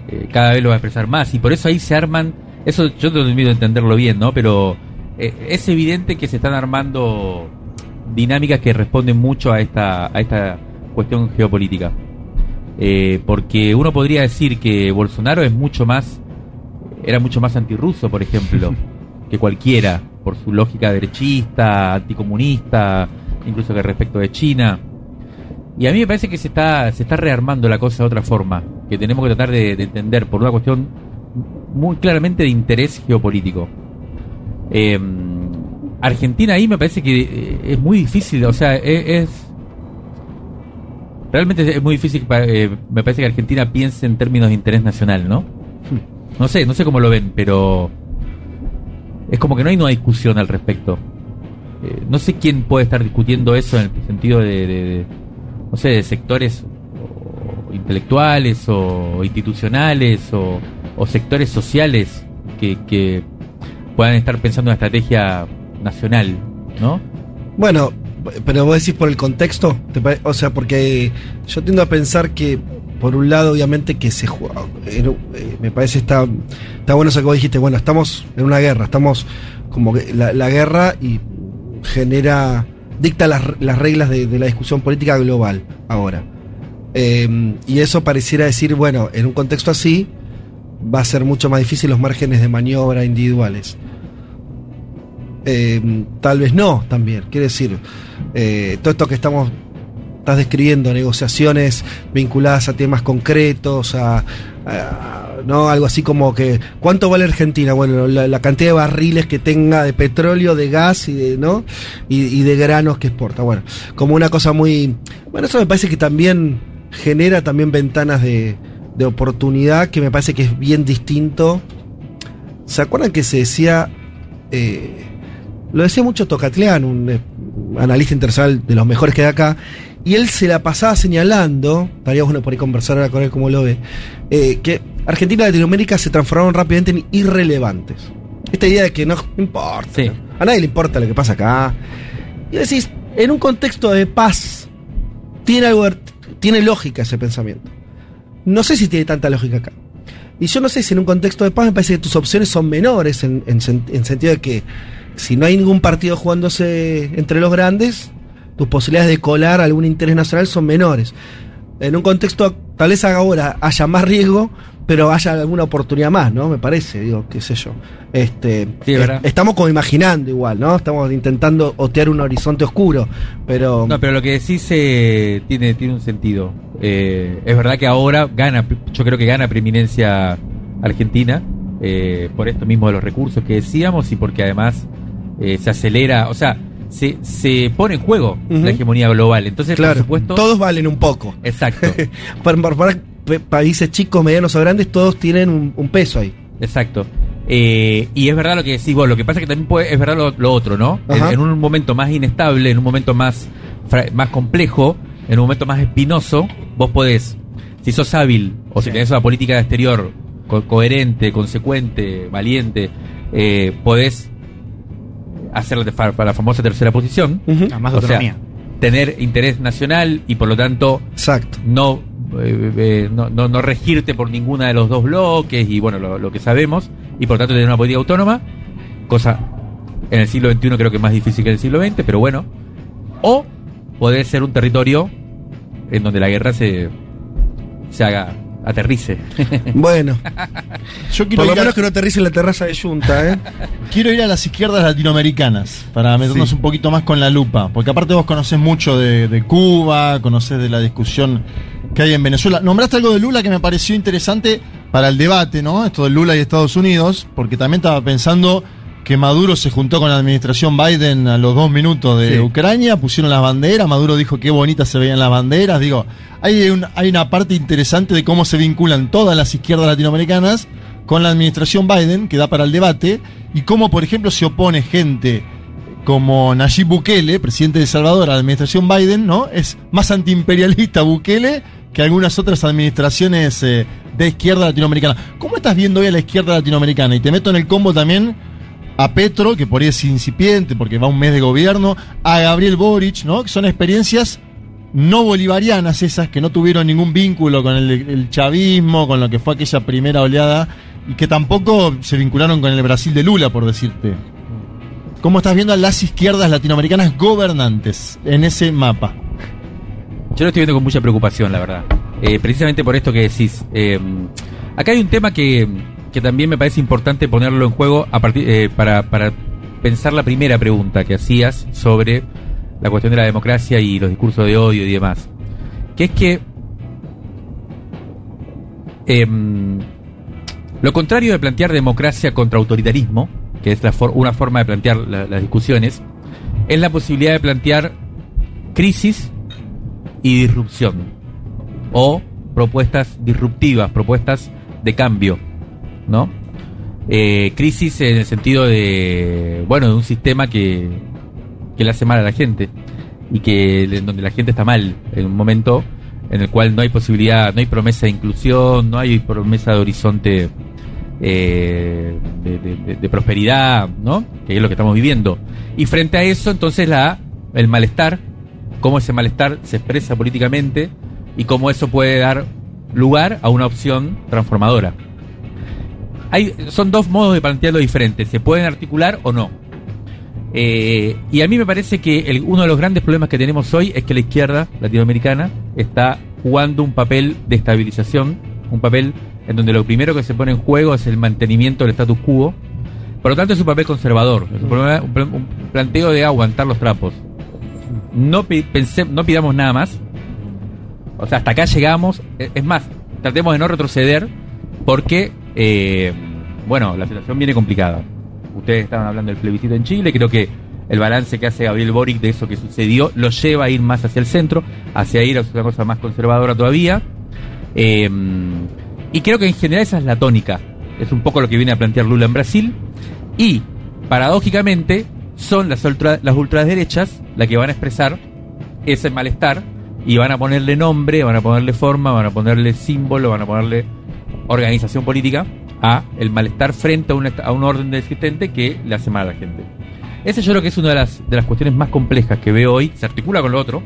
eh, cada vez lo va a expresar más, y por eso ahí se arman, eso yo te invito a entenderlo bien, ¿no? Pero eh, es evidente que se están armando dinámicas que responden mucho a esta, a esta cuestión geopolítica. Eh, porque uno podría decir que Bolsonaro es mucho más, era mucho más antirruso, por ejemplo, que cualquiera, por su lógica derechista, anticomunista, incluso que respecto de China. Y a mí me parece que se está, se está rearmando la cosa de otra forma, que tenemos que tratar de, de entender por una cuestión muy claramente de interés geopolítico. Eh, Argentina ahí me parece que eh, es muy difícil, o sea, es, es- realmente es muy difícil, pa- eh, me parece que Argentina piense en términos de interés nacional, ¿no? No sé, no sé cómo lo ven, pero es como que no hay una discusión al respecto. Eh, no sé quién puede estar discutiendo eso en el sentido de, de- de, no sé, de sectores o intelectuales o institucionales o, o sectores sociales que, puedan estar pensando en una estrategia nacional, ¿no? Bueno, pero vos decís por el contexto, ¿Te pare- o sea, porque yo tiendo a pensar que, por un lado, obviamente que se juega, eh, me parece está, está bueno eso que vos dijiste, bueno, estamos en una guerra, estamos como que la, guerra y genera, dicta las, las reglas de, de la discusión política global ahora. Eh, y eso pareciera decir, bueno, en un contexto así va a ser mucho más difícil los márgenes de maniobra individuales. Eh, tal vez no, también. Quiere decir, eh, todo esto que estamos, estás describiendo, negociaciones vinculadas a temas concretos, a, no algo así como que, ¿cuánto vale Argentina? Bueno, la, la cantidad de barriles que tenga de petróleo, de gas y de, ¿no? Y de granos que exporta. Bueno, como una cosa muy, bueno, eso me parece que también genera también ventanas de, de oportunidad que me parece que es bien distinto. ¿Se acuerdan que se decía eh, lo decía mucho Tocatlián, un eh, analista internacional de los mejores que hay acá, y él se la pasaba señalando, estaría bueno por ahí conversar ahora con él como lo ve, eh, que Argentina y Latinoamérica se transformaron rápidamente en irrelevantes. Esta idea de que no importa, Sí. a nadie le importa lo que pasa acá. Y decís, en un contexto de paz, tiene algo, tiene lógica ese pensamiento. No sé si tiene tanta lógica acá. Y yo no sé si en un contexto de paz me parece que tus opciones son menores en, en sen- en sentido de que si no hay ningún partido jugándose entre los grandes, tus posibilidades de colar algún interés nacional son menores. En un contexto, tal vez ahora haya más riesgo, pero haya alguna oportunidad más, ¿no? Me parece, digo, qué sé yo. Este, Sí, es verdad. estamos como imaginando igual, ¿no? Estamos intentando otear un horizonte oscuro, pero... No, pero lo que decís eh, tiene, tiene un sentido. Eh, es verdad que ahora gana, yo creo que gana preeminencia Argentina, eh, por esto mismo de los recursos que decíamos y porque además eh, se acelera, o sea, se, se pone en juego la hegemonía global. Entonces, claro, por supuesto. todos valen un poco. Exacto, para, para- países chicos, medianos o grandes, todos tienen un, un peso ahí. exacto. Eh, y es verdad lo que decís vos, lo que pasa es que también puede, es verdad lo, lo otro, ¿no? En, un momento más inestable, en un momento más, más complejo, en un momento más espinoso, vos podés, si sos hábil o si Sí. tenés una política de exterior co- coherente, consecuente, valiente, eh, podés hacer la, fa- la famosa tercera posición. A más O sea, autonomía. tener interés nacional y por lo tanto Exacto. no, eh, eh, no, no, no regirte por ninguna de los dos bloques y bueno, lo, lo que sabemos, y por tanto tener una política autónoma, cosa en el siglo XXI creo que más difícil que en el siglo XX, pero bueno, o poder ser un territorio en donde la guerra se, se haga, aterrice. Bueno, Yo quiero por lo ir, a, menos que no aterrice en la terraza de Junta, ¿eh? quiero ir a las izquierdas latinoamericanas para meternos Sí. un poquito más con la lupa. Porque aparte vos conocés mucho de, de Cuba, conocés de la discusión que hay en Venezuela. Nombraste algo de Lula que me pareció interesante para el debate, ¿no? Esto de Lula y Estados Unidos, porque también estaba pensando que Maduro se juntó con la administración Biden a los dos minutos de Sí. Ucrania, pusieron las banderas, Maduro dijo qué bonitas se veían las banderas, digo, hay, un- hay una parte interesante de cómo se vinculan todas las izquierdas latinoamericanas con la administración Biden, que da para el debate, y cómo, por ejemplo, se opone gente como Nayib Bukele, presidente de El Salvador, a la administración Biden, ¿no? Es más antiimperialista Bukele que algunas otras administraciones eh, de izquierda latinoamericana. ¿Cómo estás viendo hoy a la izquierda latinoamericana? Y te meto en el combo también a Petro, que por ahí es incipiente porque va un mes de gobierno, a Gabriel Boric, ¿no? Que son experiencias no bolivarianas esas, que no tuvieron ningún vínculo con el, el chavismo, con lo que fue aquella primera oleada, y que tampoco se vincularon con el Brasil de Lula, por decirte. ¿Cómo estás viendo a las izquierdas latinoamericanas gobernantes en ese mapa? Yo lo estoy viendo con mucha preocupación, la verdad. Eh, precisamente por esto que decís. Eh, acá hay un tema que, que también me parece importante ponerlo en juego a partir, eh, para, para pensar la primera pregunta que hacías sobre la cuestión de la democracia y los discursos de odio y demás. Que es que em, lo contrario de plantear democracia contra autoritarismo, que es la for- una forma de plantear la- las discusiones, es la posibilidad de plantear crisis y disrupción. O propuestas disruptivas, propuestas de cambio, ¿no? Eh, crisis en el sentido de, bueno, de un sistema que, que le hace mal a la gente y que en donde la gente está mal en un momento en el cual no hay posibilidad, no hay promesa de inclusión, no hay promesa de horizonte eh, de, de- prosperidad, ¿no? Que es lo que estamos viviendo. Y frente a eso, entonces la el malestar, cómo ese malestar se expresa políticamente y cómo eso puede dar lugar a una opción transformadora. Hay, son dos modos de plantearlo diferentes, se pueden articular o no. Eh, y a mí me parece que uno de los grandes problemas que tenemos hoy es que la izquierda latinoamericana está jugando un papel de estabilización, un papel en donde lo primero que se pone en juego es el mantenimiento del status quo. Por lo tanto, es un papel conservador, es un, problema- un planteo de aguantar los trapos. No, pense- no pidamos nada más. O sea, hasta acá llegamos. E- Es más, tratemos de no retroceder porque, eh, bueno, la situación viene complicada. Ustedes estaban hablando del plebiscito en Chile, creo que el balance que hace Gabriel Boric de eso que sucedió lo lleva a ir más hacia el centro, hacia ir a una cosa más conservadora todavía. Eh, y creo que en general esa es la tónica. Es un poco lo que viene a plantear Lula en Brasil. Y, paradójicamente, son las, ultra- las ultraderechas las que van a expresar ese malestar y van a ponerle nombre, van a ponerle forma, van a ponerle símbolo, van a ponerle organización política a el malestar frente a un, est- a un orden existente que le hace mal a la gente. Ese yo creo que es una de las, de las cuestiones más complejas que veo hoy. Se articula con lo otro,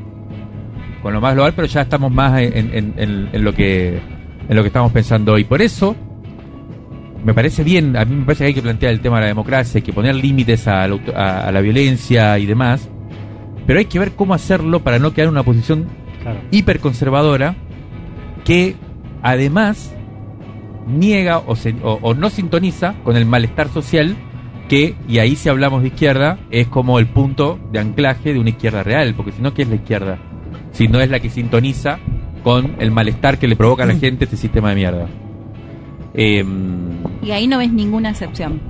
con lo más global, pero ya estamos más en- en- en lo que en lo que estamos pensando hoy. Por eso, me parece bien, a mí me parece que hay que plantear el tema de la democracia, hay que poner límites a la, a- a la violencia y demás, pero hay que ver cómo hacerlo para no quedar en una posición Claro. hiperconservadora que además niega o, se- o- o no sintoniza con el malestar social que, y ahí si hablamos de izquierda, es como el punto de anclaje de una izquierda real, porque si no, ¿qué es la izquierda? Si no es la que sintoniza con el malestar que le provoca a la gente este sistema de mierda. Em, Y ahí no ves ninguna excepción.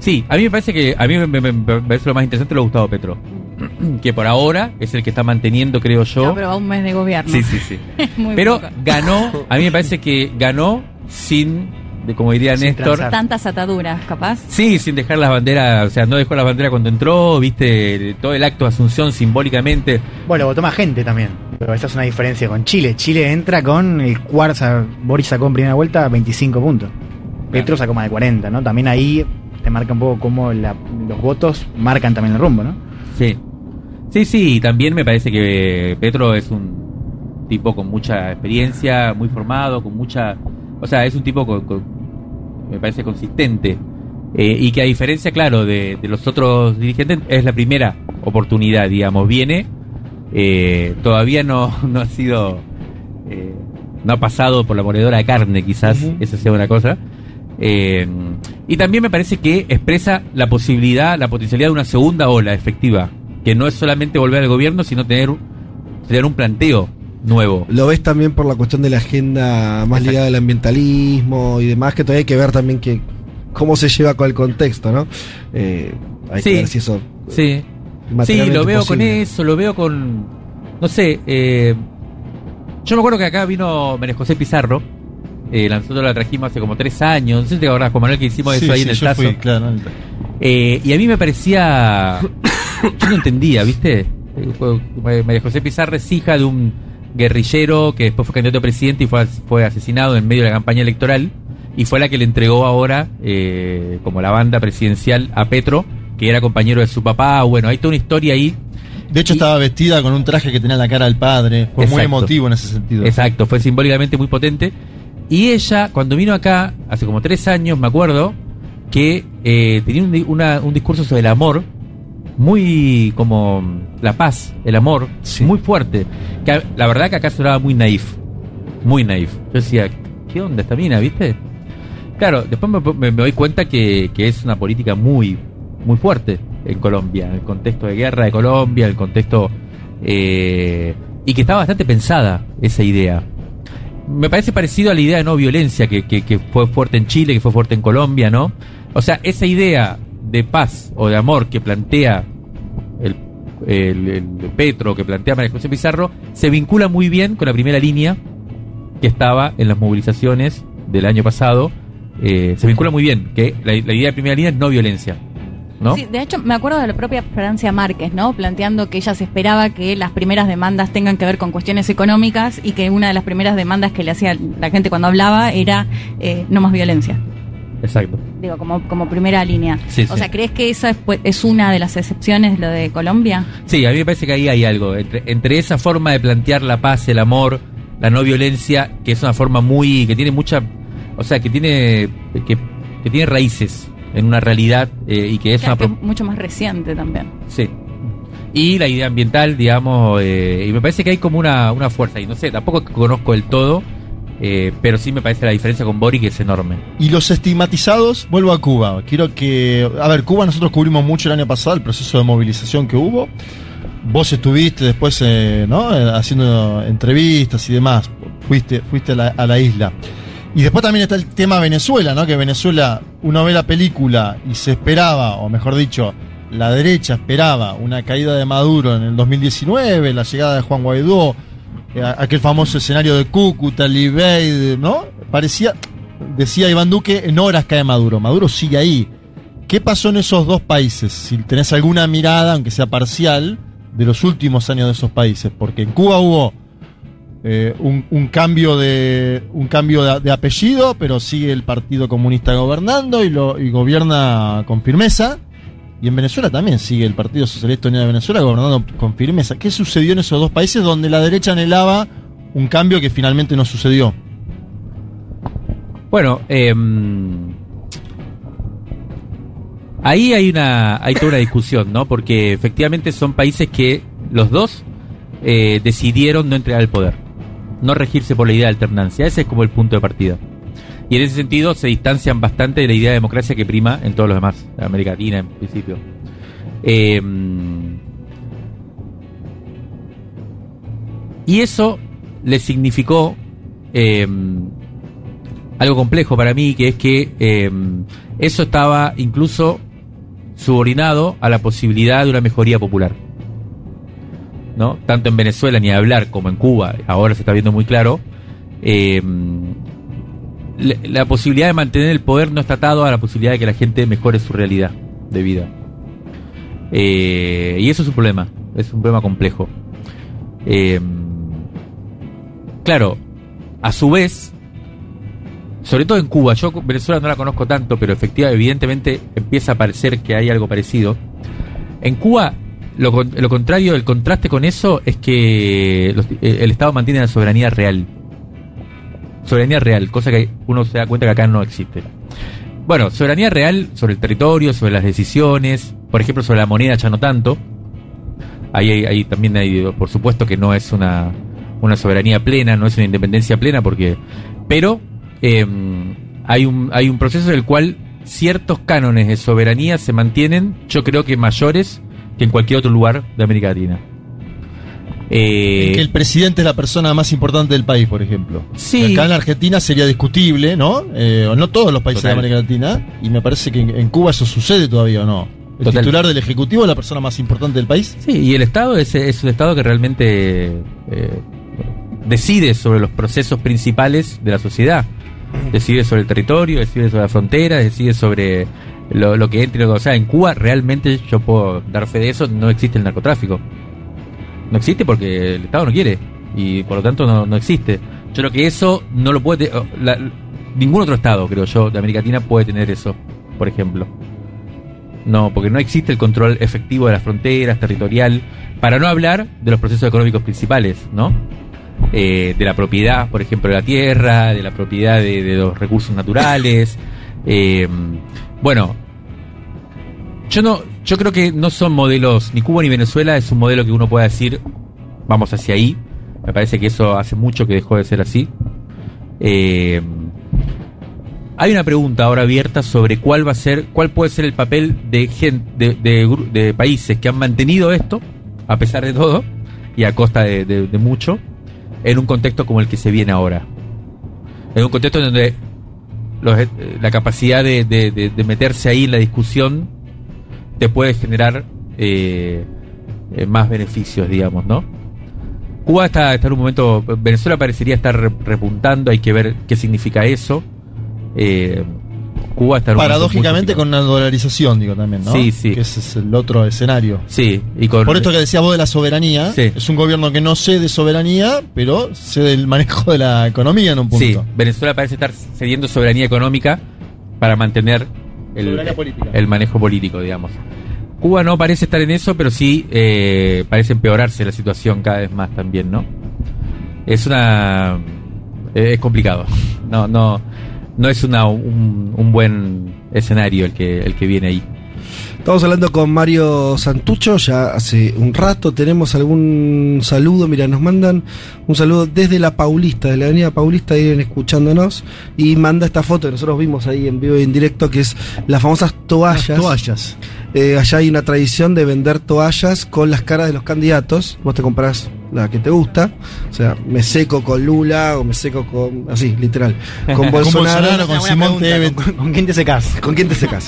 Sí, a mí me parece que a mí me, me- me- me parece lo más interesante lo de Gustavo Petro, que por ahora es el que está manteniendo, creo yo. No, pero va un mes de gobierno. sí, sí, sí. Pero poco. ganó, a mí me parece que ganó sin, de, como diría Sin Néstor, transar. Tantas ataduras, capaz. sí, sin dejar las banderas, o sea, no dejó las banderas cuando entró, viste, todo el acto de asunción simbólicamente. Bueno, votó más gente también. Pero esa es una diferencia con Chile. Chile entra con el cuarto. Boris sacó en primera vuelta 25 puntos. Petro sacó más de 40, ¿no? También ahí te marca un poco cómo la- los votos marcan también el rumbo, ¿no? Sí. Sí, sí, y también me parece que Petro es un tipo con mucha experiencia, muy formado, con mucha... O sea, es un tipo con, con- me parece consistente. Eh, y que a diferencia, claro, de, de los otros dirigentes, es la primera oportunidad, digamos. Viene, eh, todavía no, no ha sido... eh, no ha pasado por la moledora de carne, quizás, Ujú. esa sea una cosa. Eh, y también me parece que expresa la posibilidad, la potencialidad de una segunda ola efectiva, que no es solamente volver al gobierno, sino tener, tener un planteo nuevo. Lo ves también por la cuestión de la agenda más Exacto. ligada al ambientalismo y demás, que todavía hay que ver también que, cómo se lleva con el contexto, ¿no? Eh, hay Sí. que ver si eso. Sí. Sí, materialmente lo veo con eso, lo veo con. No sé, eh, yo me acuerdo que acá vino María José Pizarro. Eh, nosotros la trajimos hace como tres años. No sé si te acordás, Juan Manuel, que hicimos Sí, eso ahí sí, en el yo tazo. fui, claro, el- Eh, y a mí me parecía. Yo no entendía, ¿viste? Eh, María José Pizarro es hija de un guerrillero que después fue candidato a presidente y fue, fue asesinado en medio de la campaña electoral. Y fue la que le entregó ahora, eh, como la banda presidencial, a Petro, que era compañero de su papá. Bueno, hay toda una historia ahí. De hecho, Y- estaba vestida con un traje que tenía la cara del padre. Fue muy emotivo en ese sentido. Exacto, fue simbólicamente muy potente. Y ella, cuando vino acá, hace como tres años, me acuerdo, que eh, tenía un, una- un discurso sobre el amor, muy como la paz, el amor, Sí. muy fuerte. Que la verdad que acá sonaba muy naif, muy naif. Yo decía, ¿qué onda esta mina, viste? Claro, después me, me- me doy cuenta que, que es una política muy, muy fuerte en Colombia, en el contexto de guerra de Colombia, el contexto... eh, y que estaba bastante pensada esa idea. Me parece parecido a la idea de no violencia que, que- que fue fuerte en Chile, que fue fuerte en Colombia, ¿no? O sea, esa idea de paz o de amor que plantea el, el- Petro, que plantea María José Pizarro, se vincula muy bien con la primera línea que estaba en las movilizaciones del año pasado. Eh, se vincula muy bien, que la, la idea de primera línea es no violencia, ¿no? Sí, de hecho, me acuerdo de la propia Francia Márquez, ¿no? Planteando que ella se esperaba que las primeras demandas tengan que ver con cuestiones económicas y que una de las primeras demandas que le hacía la gente cuando hablaba era eh, no más violencia. Exacto. Digo, como, como primera línea. Sí, o sí. sea, ¿crees que esa es, pues, es una de las excepciones, lo de Colombia? Sí, a mí me parece que ahí hay algo. Entre, entre esa forma de plantear la paz, el amor, la no violencia, que es una forma muy. que tiene mucha. o sea, que tiene. que, que tiene raíces en una realidad eh, y que es una. es mucho más reciente también. Sí. Y la idea ambiental, digamos, eh, y me parece que hay como una, una fuerza, y no sé, tampoco conozco del todo, eh, pero sí me parece la diferencia con Boric es enorme. Y los estigmatizados, vuelvo a Cuba. Quiero que. A ver, Cuba nosotros cubrimos mucho el año pasado el proceso de movilización que hubo. Vos estuviste después, eh, ¿no? Haciendo entrevistas y demás. Fuiste, fuiste a la, a la isla. Y después también está el tema Venezuela, ¿no? Que Venezuela, uno ve la película y se esperaba, o mejor dicho, la derecha esperaba una caída de Maduro en el 2019, la llegada de Juan Guaidó, eh, aquel famoso escenario de Cúcuta, Libey, ¿no? Parecía, decía Iván Duque, en horas cae Maduro. Maduro sigue ahí. ¿Qué pasó en esos dos países? Si tenés alguna mirada, aunque sea parcial, de los últimos años de esos países. Porque en Cuba hubo eh, un, cambio de un cambio de, de apellido, pero sigue el Partido Comunista gobernando y, lo, y gobierna con firmeza. Y en Venezuela también sigue el Partido Socialista Unido de Venezuela gobernando con firmeza. ¿Qué sucedió en esos dos países donde la derecha anhelaba un cambio que finalmente no sucedió? Bueno, eh, ahí hay una hay toda una discusión, ¿no? Porque efectivamente son países que los dos eh, decidieron no entregar el poder, no regirse por la idea de alternancia. Ese es como el punto de partida. Y en ese sentido se distancian bastante de la idea de democracia que prima en todos los demás, en América Latina en principio. Eh, y eso le significó eh, algo complejo para mí, que es que eh, eso estaba incluso subordinado a la posibilidad de una mejoría popular. ¿No? Tanto en Venezuela ni hablar como en Cuba, ahora se está viendo muy claro. eh, la, posibilidad de mantener el poder no está atado a la posibilidad de que la gente mejore su realidad de vida. Eh, y eso es un problema, es un problema complejo. Eh, claro, a su vez, sobre todo en Cuba, yo Venezuela no la conozco tanto, pero efectivamente, evidentemente empieza a parecer que hay algo parecido. En Cuba, lo, lo contrario, el contraste con eso es que los- eh, el Estado mantiene la soberanía real. Soberanía real, cosa que uno se da cuenta que acá no existe. Bueno, soberanía real sobre el territorio, sobre las decisiones, por ejemplo, sobre la moneda ya no tanto. Ahí, hay- ahí también hay, por supuesto que no es una, una soberanía plena, no es una independencia plena, porque, pero eh, hay un hay un proceso en el cual ciertos cánones de soberanía se mantienen, yo creo que mayores que en cualquier otro lugar de América Latina. Eh, que el presidente es la persona más importante del país, por ejemplo. Sí. Acá en la Argentina sería discutible, ¿no? Eh, no todos los países Total. de América Latina. Y me parece que en, en Cuba eso sucede todavía, ¿o no? El Total. titular del Ejecutivo es la persona más importante del país. Sí, y el Estado es, es un Estado que realmente eh, decide sobre los procesos principales de la sociedad. Decide sobre el territorio, decide sobre la frontera, decide sobre lo, lo que entre. O sea, en Cuba realmente yo puedo dar fe de eso, no existe el narcotráfico. No existe porque el Estado no quiere y por lo tanto no, no existe. Yo creo que eso no lo puede... la- ningún otro Estado, creo yo, de América Latina puede tener eso, por ejemplo. No, porque no existe el control efectivo de las fronteras, territorial, para no hablar de los procesos económicos principales, ¿no? Eh, de la propiedad, por ejemplo, de la tierra, de la propiedad de, de los recursos naturales. Eh, bueno, yo no, yo creo que no son modelos, ni Cuba ni Venezuela es un modelo que uno pueda decir, vamos hacia ahí. Me parece que eso hace mucho que dejó de ser así. Eh, hay una pregunta ahora abierta sobre cuál va a ser, cuál puede ser el papel de, gen- de, de de países que han mantenido esto, a pesar de todo, y a costa de, de- mucho, en un contexto como el que se viene ahora. En un contexto donde los- eh, la capacidad de, de- meterse ahí en la discusión te puede generar eh, eh, más beneficios, digamos, ¿no? Cuba está, está en un momento, Venezuela parecería estar re- repuntando, hay que ver qué significa eso. Eh, Cuba está en Paradójicamente con una dolarización, digo también, ¿no? Sí, sí. Que ese es el otro escenario. Sí, y con... Por esto que decía vos de la soberanía, Sí. es un gobierno que no cede soberanía, pero cede el manejo de la economía en un punto. Sí, Venezuela parece estar cediendo soberanía económica para mantener el, política. el manejo político, digamos. Cuba no parece estar en eso, pero sí eh, parece empeorarse la situación cada vez más también, ¿no? Es una... eh, es complicado. No, no, no es una, un, un buen escenario el que, el que viene ahí. Estamos hablando con Mario Santucho ya hace un rato. Tenemos algún saludo. Mira, nos mandan un saludo desde la Paulista, de la Avenida Paulista, vienen escuchándonos. Y manda esta foto que nosotros vimos ahí en vivo y en directo, que es las famosas toallas. Las toallas. Eh, allá hay una tradición de vender toallas con las caras de los candidatos. Vos te comprás la que te gusta. O sea, me seco con Lula o me seco con. Así, literal. Con Bolsonaro. Bolsonaro, con Simón Tebet. ¿con, con quién te secas? ¿Con quién te secas?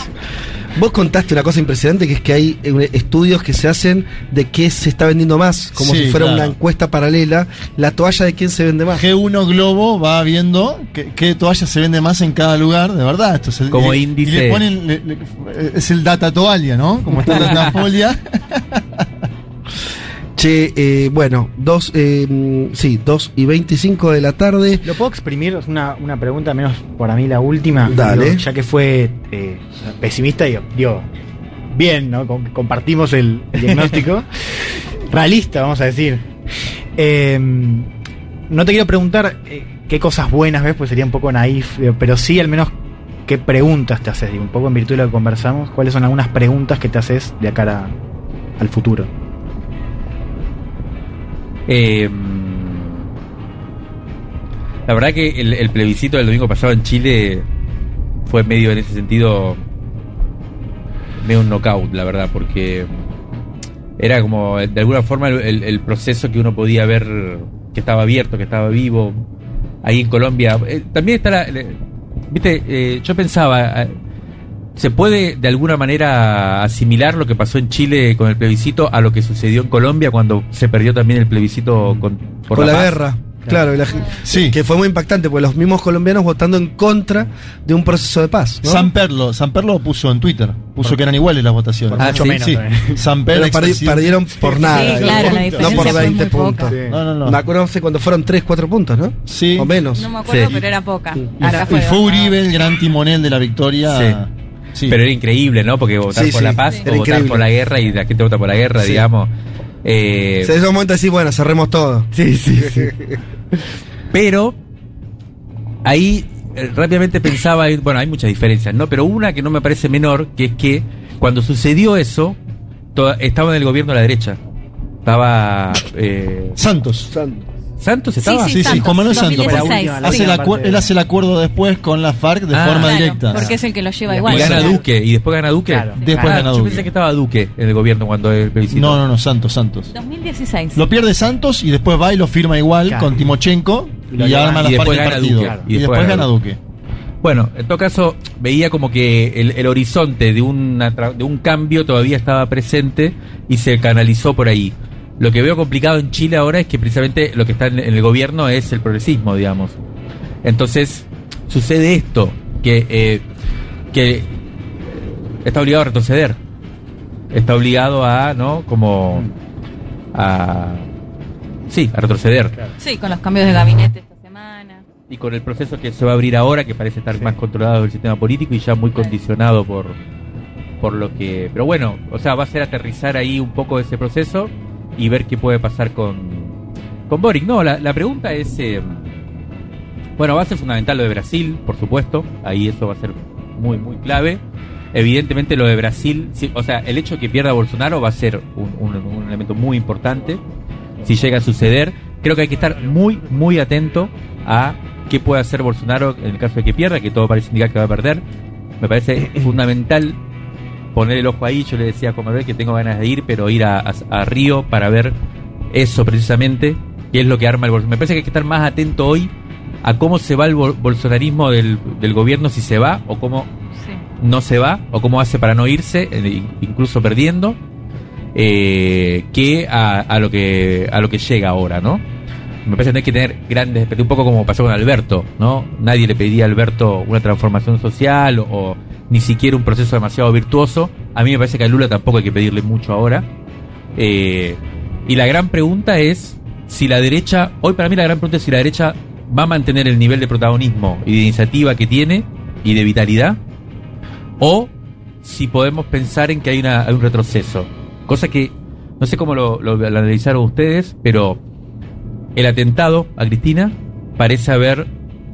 Vos contaste una cosa impresionante que es que hay eh, estudios que se hacen de qué se está vendiendo más, como Sí, si fuera claro. una encuesta paralela, la toalla de quién se vende más. G1 Globo va viendo qué, qué toalla se vende más en cada lugar, de verdad. Esto es el, Como y- índice. Y le ponen, le- le- es el data toalla, ¿no? Como está el datafolia. Che, eh, bueno, dos, eh, sí, dos y 25 de la tarde. ¿Lo puedo exprimir? Es una, una pregunta, menos para mí la última. Dale. Digo, ya que fue eh, pesimista, digo, digo, bien, ¿no? Com- compartimos el, el diagnóstico. Realista, vamos a decir. Eh, no te quiero preguntar eh, qué cosas buenas ves, pues sería un poco naif, pero sí al menos qué preguntas te haces, digo, un poco en virtud de lo que conversamos. ¿Cuáles son algunas preguntas que te haces de cara al futuro? Eh, la verdad que el, plebiscito del domingo pasado en Chile fue medio en ese sentido medio un knockout, la verdad, porque era como de alguna forma el, proceso que uno podía ver que estaba abierto, que estaba vivo ahí en Colombia. Eh, también está la, viste, eh, yo pensaba, eh, ¿se puede de alguna manera asimilar lo que pasó en Chile con el plebiscito a lo que sucedió en Colombia cuando se perdió también el plebiscito con, por con la, guerra. Claro, la Sí. que fue muy impactante, porque los mismos colombianos votando en contra de un proceso de paz. ¿no? San Perlo, San Perlo puso en Twitter, puso que eran iguales las votaciones. Ah, mucho sí, menos sí. San Perlo perdieron por nada. Sí, claro, la no por fue 20 muy poca. puntos. Sí. No, no, no. Me acuerdo cuando fueron 3, 4 puntos, ¿no? Sí. O menos. No me acuerdo, Sí. pero era poca. Sí. Y, fue. Uribe el gran timonel de la victoria. Sí. Pero era increíble, ¿no? Porque votar Sí, por sí, la paz o votar por la guerra y la gente vota por la guerra, Sí. digamos. Eh, O sea, en ese momento decís, bueno, cerremos todo. Sí, sí, sí. Pero ahí eh, rápidamente pensaba, bueno, hay muchas diferencias, ¿no? Pero una que no me parece menor, que es que cuando sucedió eso, toda- estaba en el gobierno de la derecha. Estaba... eh, Santos. ¿Santos estaba? Sí, Sí, sí, Santos, Juan Manuel Santos. 2016. Para la última, la Hace el acuer- él de- hace el acuerdo después con la FARC de Ah, forma Claro, directa. Porque es el que lo lleva Y Y igual. gana Duque, y después gana Duque. Claro. Después Ah, gana Yo Duque. pensé que estaba Duque en el gobierno cuando el plebiscito. No, no, no, Santos, Santos. 2016. Lo pierde Santos y después va y lo firma igual Claro. con Timochenko Y y, lo lleva- arma y la después FARC de gana partido. Duque. Y, después gana Duque. Bueno, en todo caso, veía como que el, el horizonte de, una tra- de un cambio todavía estaba presente y se canalizó por ahí. Lo que veo complicado en Chile ahora es que precisamente lo que está en, el gobierno es el progresismo, digamos. Entonces, sucede esto, que, eh, que está obligado a retroceder. Está obligado a, ¿no? Como a... Sí, a retroceder. Sí, con los cambios de gabinete esta semana. Y con el proceso que se va a abrir ahora, que parece estar Sí. más controlado del sistema político y ya muy condicionado por, por lo que... Pero bueno, o sea, va a ser aterrizar ahí un poco ese proceso y ver qué puede pasar con, con Boric. No, la, la pregunta es... eh, bueno, va a ser fundamental lo de Brasil, por supuesto. Ahí eso va a ser muy, muy clave. Evidentemente lo de Brasil, sí, o sea, el hecho de que pierda Bolsonaro va a ser un, un- un elemento muy importante. Si llega a suceder, creo que hay que estar muy, muy atento a qué puede hacer Bolsonaro en el caso de que pierda, que todo parece indicar que va a perder. Me parece fundamental poner el ojo ahí. Yo le decía a Manuel que tengo ganas de ir, pero ir a, a- a Río para ver eso precisamente, qué es lo que arma el Bolsonaro. Me parece que hay que estar más atento hoy a cómo se va el bol- bolsonarismo del, del gobierno, si se va o cómo Sí. no se va o cómo hace para no irse, eh, incluso perdiendo, eh, que a, a lo que a lo que llega ahora, ¿no? Me parece que hay que tener grandes un poco como pasó con Alberto, ¿no? Nadie le pedía a Alberto una transformación social o, ni siquiera un proceso demasiado virtuoso. A mí me parece que a Lula tampoco hay que pedirle mucho ahora. Eh, y la gran pregunta es si la derecha, hoy para mí la gran pregunta es si la derecha va a mantener el nivel de protagonismo y de iniciativa que tiene y de vitalidad o si podemos pensar en que hay, una, un retroceso. Cosa que no sé cómo lo analizaron ustedes, pero el atentado a Cristina parece haber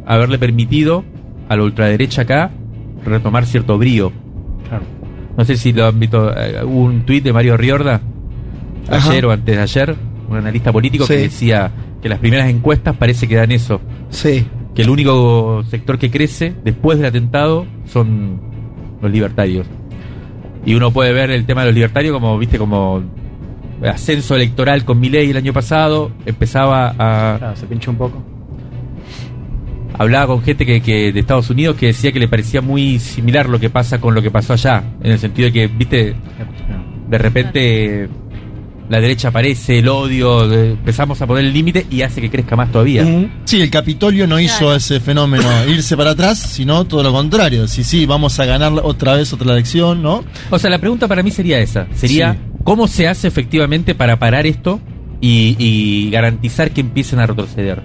haberle permitido a la ultraderecha acá retomar cierto brío. No sé si lo han visto. eh, hubo un tuit de Mario Riorda Ajá. ayer o antes de ayer, un analista político que decía que las primeras encuestas parece que dan eso, Sí. que el único sector que crece después del atentado son los libertarios. Y uno puede ver el tema de los libertarios como, viste, como ascenso electoral con Milei el año pasado, empezaba a Claro, se pinchó un poco. hablaba con gente que, que de Estados Unidos que decía que le parecía muy similar lo que pasa con lo que pasó allá, en el sentido de que, viste, de repente la derecha aparece, el odio, empezamos a poner el límite y hace que crezca más todavía. Sí, el Capitolio no hizo Claro. ese fenómeno, irse para atrás, sino todo lo contrario. Sí, sí, vamos a ganar otra vez otra elección, ¿no? O sea, la pregunta para mí sería esa, sería Sí. ¿Cómo se hace efectivamente para parar esto y, y garantizar que empiecen a retroceder?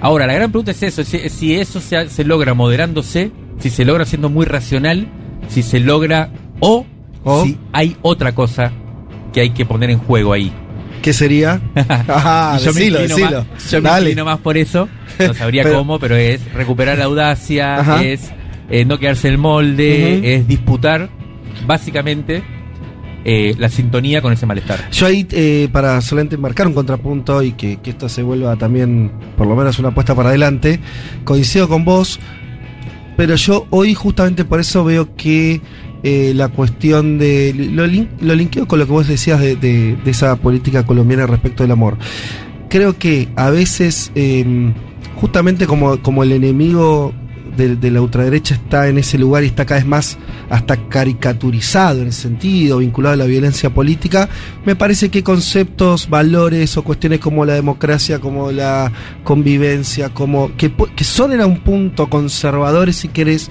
Ahora, la gran pregunta es eso, si, si eso se, logra moderándose, si se logra siendo muy racional, si se logra o, O. si hay otra cosa que hay que poner en juego ahí. ¿Qué sería? Ajá, yo me decilo, inclino decilo. más- yo me Dale. inclino más por eso, no sabría Pero- cómo, pero es recuperar la audacia, Ajá. es eh, no quedarse en el molde, es disputar básicamente eh, la sintonía con ese malestar. Yo ahí, eh, para solamente marcar un contrapunto y que, esto se vuelva también, por lo menos, una apuesta para adelante, coincido con vos, pero yo hoy justamente por eso veo que eh, la cuestión de... Lo, lin- lo con lo que vos decías de, de- de esa política colombiana respecto del amor. Creo que a veces, eh, justamente como, como el enemigo de, la ultraderecha está en ese lugar y está cada vez más hasta caricaturizado en ese sentido, vinculado a la violencia política, me parece que conceptos, valores o cuestiones como la democracia, como la convivencia, como que, son en un punto conservadores si querés,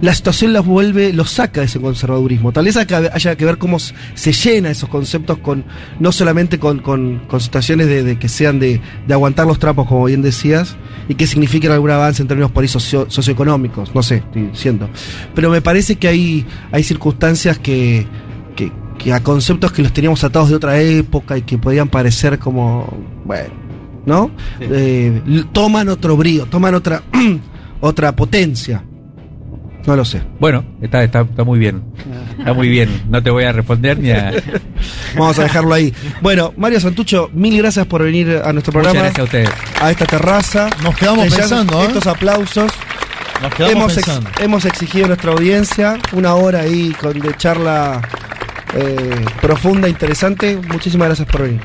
la situación los vuelve, los saca de ese conservadurismo. Tal vez haya que ver cómo se llena esos conceptos con, no solamente con, con- situaciones de, que sean de, aguantar los trapos, como bien decías, y que signifiquen algún avance en términos por socio- socioeconómicos, no sé, estoy diciendo. Pero me parece que hay, hay circunstancias que, que, que a conceptos que los teníamos atados de otra época y que podían parecer como, bueno, ¿no? Sí. Eh, toman otro brío, toman otra, otra potencia. No lo sé. Bueno, está, está, está muy bien. Está muy bien, no te voy a responder ni a... Vamos a dejarlo ahí. Bueno, Mario Santucho, mil gracias por venir a nuestro Muchas programa, gracias a ustedes. a esta terraza. Nos quedamos Que ya pensando, ¿eh? Estos aplausos. Nos Hemos, ex- hemos exigido a nuestra audiencia una hora ahí con, de charla eh, profunda, interesante. Muchísimas gracias por venir.